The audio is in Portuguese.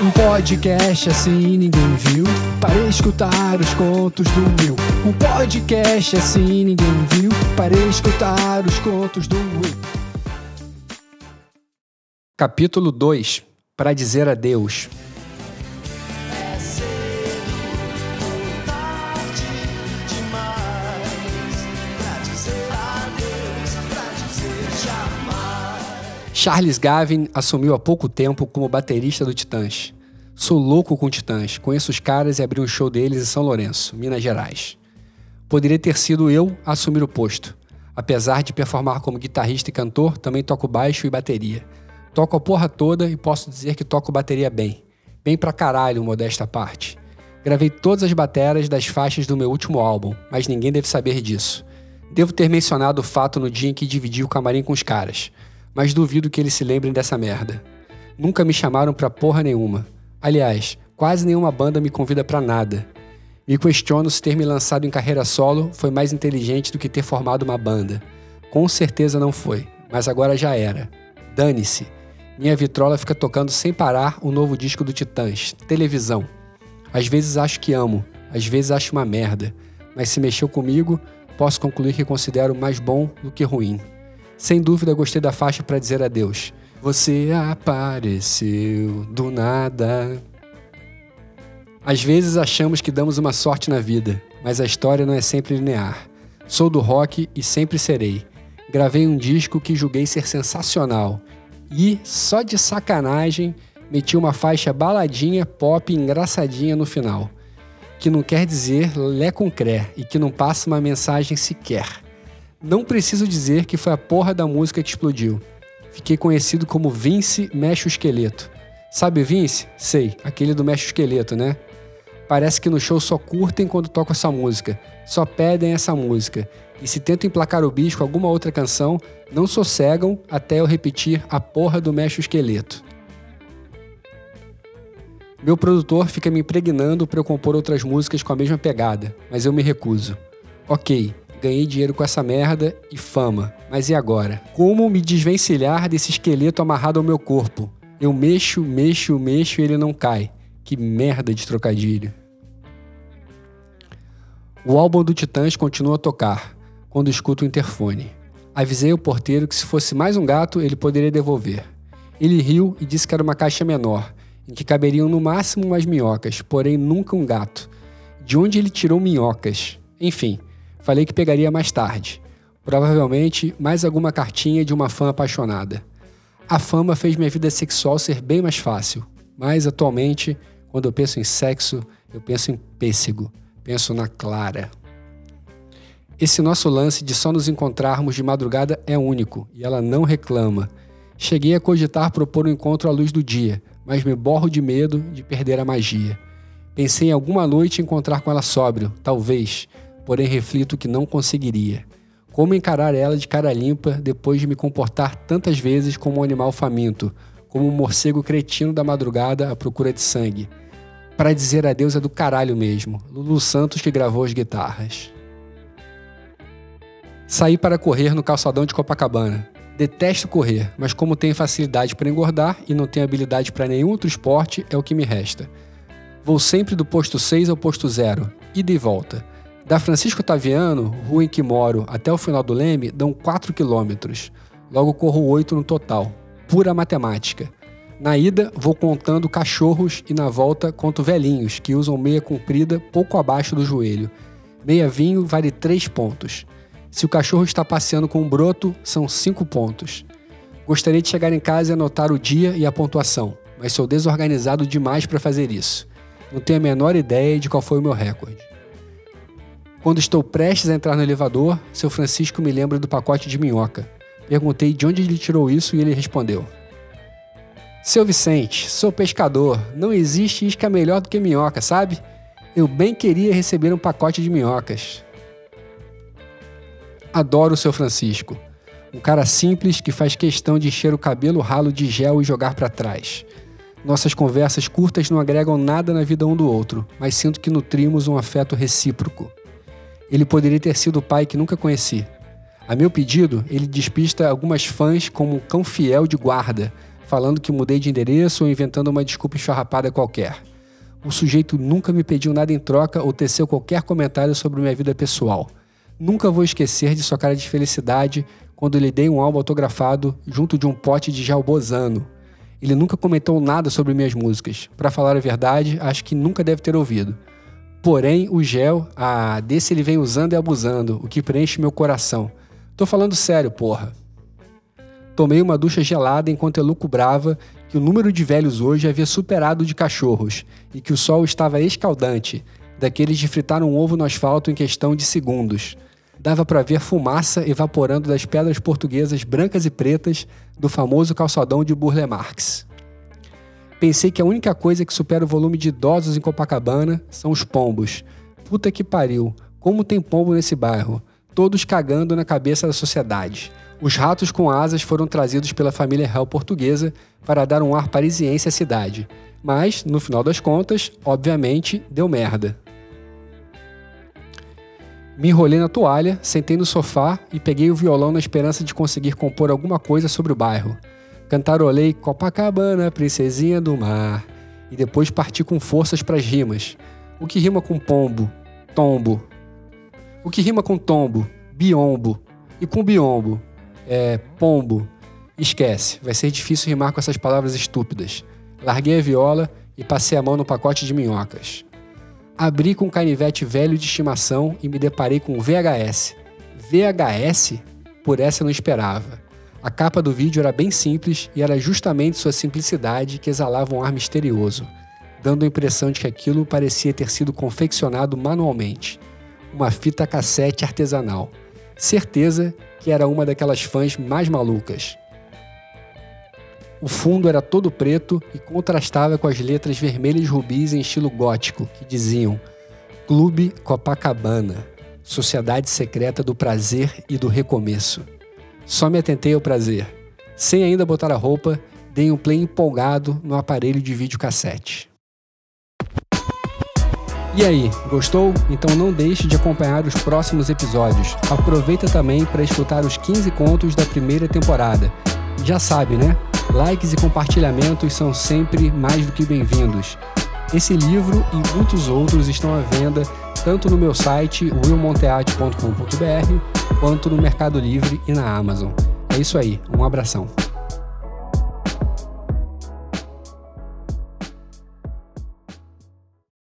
Um podcast assim ninguém viu. Para escutar os contos do Will. Um podcast assim ninguém viu. Para escutar os contos do Will. Capítulo 2 Para dizer adeus. Charles Gavin assumiu há pouco tempo como baterista do Titãs. Sou louco com Titãs, conheço os caras e abri um show deles em São Lourenço, Minas Gerais. Poderia ter sido eu a assumir o posto. Apesar de performar como guitarrista e cantor, também toco baixo e bateria. Toco a porra toda e posso dizer que toco bateria bem. Bem pra caralho, modesta parte. Gravei todas as bateras das faixas do meu último álbum, mas ninguém deve saber disso. Devo ter mencionado o fato no dia em que dividi o camarim com os caras mas duvido que eles se lembrem dessa merda. Nunca me chamaram pra porra nenhuma. Aliás, quase nenhuma banda me convida para nada. Me questiono se ter me lançado em carreira solo foi mais inteligente do que ter formado uma banda. Com certeza não foi, mas agora já era. Dane-se. Minha vitrola fica tocando sem parar o novo disco do Titãs, televisão. Às vezes acho que amo, às vezes acho uma merda, mas se mexeu comigo, posso concluir que considero mais bom do que ruim. Sem dúvida, gostei da faixa para dizer adeus. Você apareceu do nada. Às vezes achamos que damos uma sorte na vida, mas a história não é sempre linear. Sou do rock e sempre serei. Gravei um disco que julguei ser sensacional e, só de sacanagem, meti uma faixa baladinha, pop engraçadinha no final. Que não quer dizer lé com cré e que não passa uma mensagem sequer. Não preciso dizer que foi a porra da música que explodiu. Fiquei conhecido como Vince Mexe o Esqueleto. Sabe Vince? Sei, aquele do Mexe o Esqueleto, né? Parece que no show só curtem quando toco essa música, só pedem essa música. E se tento emplacar o bicho com alguma outra canção, não sossegam até eu repetir a porra do Mexe o Esqueleto. Meu produtor fica me impregnando para eu compor outras músicas com a mesma pegada, mas eu me recuso. Ok, ganhei dinheiro com essa merda e fama. Mas e agora? Como me desvencilhar desse esqueleto amarrado ao meu corpo? Eu mexo, mexo, mexo e ele não cai. Que merda de trocadilho. O álbum do Titãs continua a tocar quando escuto o interfone. Avisei o porteiro que se fosse mais um gato, ele poderia devolver. Ele riu e disse que era uma caixa menor, em que caberiam no máximo umas minhocas, porém nunca um gato. De onde ele tirou minhocas? Enfim, Falei que pegaria mais tarde. Provavelmente mais alguma cartinha de uma fã apaixonada. A fama fez minha vida sexual ser bem mais fácil, mas atualmente, quando eu penso em sexo, eu penso em pêssego, penso na Clara. Esse nosso lance de só nos encontrarmos de madrugada é único e ela não reclama. Cheguei a cogitar propor um encontro à luz do dia, mas me borro de medo de perder a magia. Pensei em alguma noite encontrar com ela sóbrio, talvez, porém reflito que não conseguiria. Como encarar ela de cara limpa depois de me comportar tantas vezes como um animal faminto, como um morcego cretino da madrugada à procura de sangue? Para dizer adeus é do caralho mesmo. Lulu Santos que gravou as guitarras. Saí para correr no calçadão de Copacabana. Detesto correr, mas como tenho facilidade para engordar e não tenho habilidade para nenhum outro esporte, é o que me resta. Vou sempre do posto 6 ao posto 0, ida e volta. Da Francisco Taviano, rua em que moro, até o final do Leme, dão 4 quilômetros. Logo corro 8 no total. Pura matemática. Na ida, vou contando cachorros e na volta conto velhinhos, que usam meia comprida pouco abaixo do joelho. Meia vinho vale 3 pontos. Se o cachorro está passeando com um broto, são 5 pontos. Gostaria de chegar em casa e anotar o dia e a pontuação, mas sou desorganizado demais para fazer isso. Não tenho a menor ideia de qual foi o meu recorde. Quando estou prestes a entrar no elevador, seu Francisco me lembra do pacote de minhoca. Perguntei de onde ele tirou isso e ele respondeu: Seu Vicente, sou pescador. Não existe isca melhor do que minhoca, sabe? Eu bem queria receber um pacote de minhocas. Adoro o seu Francisco. Um cara simples que faz questão de encher o cabelo ralo de gel e jogar para trás. Nossas conversas curtas não agregam nada na vida um do outro, mas sinto que nutrimos um afeto recíproco. Ele poderia ter sido o pai que nunca conheci. A meu pedido, ele despista algumas fãs como um cão fiel de guarda, falando que mudei de endereço ou inventando uma desculpa esfarrapada qualquer. O sujeito nunca me pediu nada em troca ou teceu qualquer comentário sobre minha vida pessoal. Nunca vou esquecer de sua cara de felicidade quando lhe dei um álbum autografado junto de um pote de jalbozano. Ele nunca comentou nada sobre minhas músicas. Para falar a verdade, acho que nunca deve ter ouvido. Porém, o gel, ah, desse ele vem usando e abusando, o que preenche meu coração. Tô falando sério, porra. Tomei uma ducha gelada enquanto elucubrava que o número de velhos hoje havia superado o de cachorros e que o sol estava escaldante, daqueles de fritar um ovo no asfalto em questão de segundos. Dava para ver fumaça evaporando das pedras portuguesas brancas e pretas do famoso calçadão de Burle Marx. Pensei que a única coisa que supera o volume de idosos em Copacabana são os pombos. Puta que pariu, como tem pombo nesse bairro, todos cagando na cabeça da sociedade. Os ratos com asas foram trazidos pela família real portuguesa para dar um ar parisiense à cidade. Mas, no final das contas, obviamente, deu merda. Me enrolei na toalha, sentei no sofá e peguei o violão na esperança de conseguir compor alguma coisa sobre o bairro. Cantarolei Copacabana, princesinha do mar, e depois parti com forças para as rimas. O que rima com pombo? Tombo. O que rima com tombo? Biombo. E com biombo? é, pombo, esquece, vai ser difícil rimar com essas palavras estúpidas. Larguei a viola e passei a mão no pacote de minhocas. Abri com um canivete velho de estimação e me deparei com VHS. VHS? Por essa eu não esperava. A capa do vídeo era bem simples e era justamente sua simplicidade que exalava um ar misterioso, dando a impressão de que aquilo parecia ter sido confeccionado manualmente. Uma fita cassete artesanal. Certeza que era uma daquelas fãs mais malucas. O fundo era todo preto e contrastava com as letras vermelhas rubis em estilo gótico, que diziam Clube Copacabana, Sociedade Secreta do Prazer e do Recomeço. Só me atentei ao prazer. Sem ainda botar a roupa, dei um play empolgado no aparelho de videocassete. E aí, gostou? Então não deixe de acompanhar os próximos episódios. Aproveita também para escutar os 15 contos da primeira temporada. Já sabe, né? Likes e compartilhamentos são sempre mais do que bem-vindos. Esse livro e muitos outros estão à venda tanto no meu site willmonteate.com.br quanto no Mercado Livre e na Amazon. É isso aí, um abração.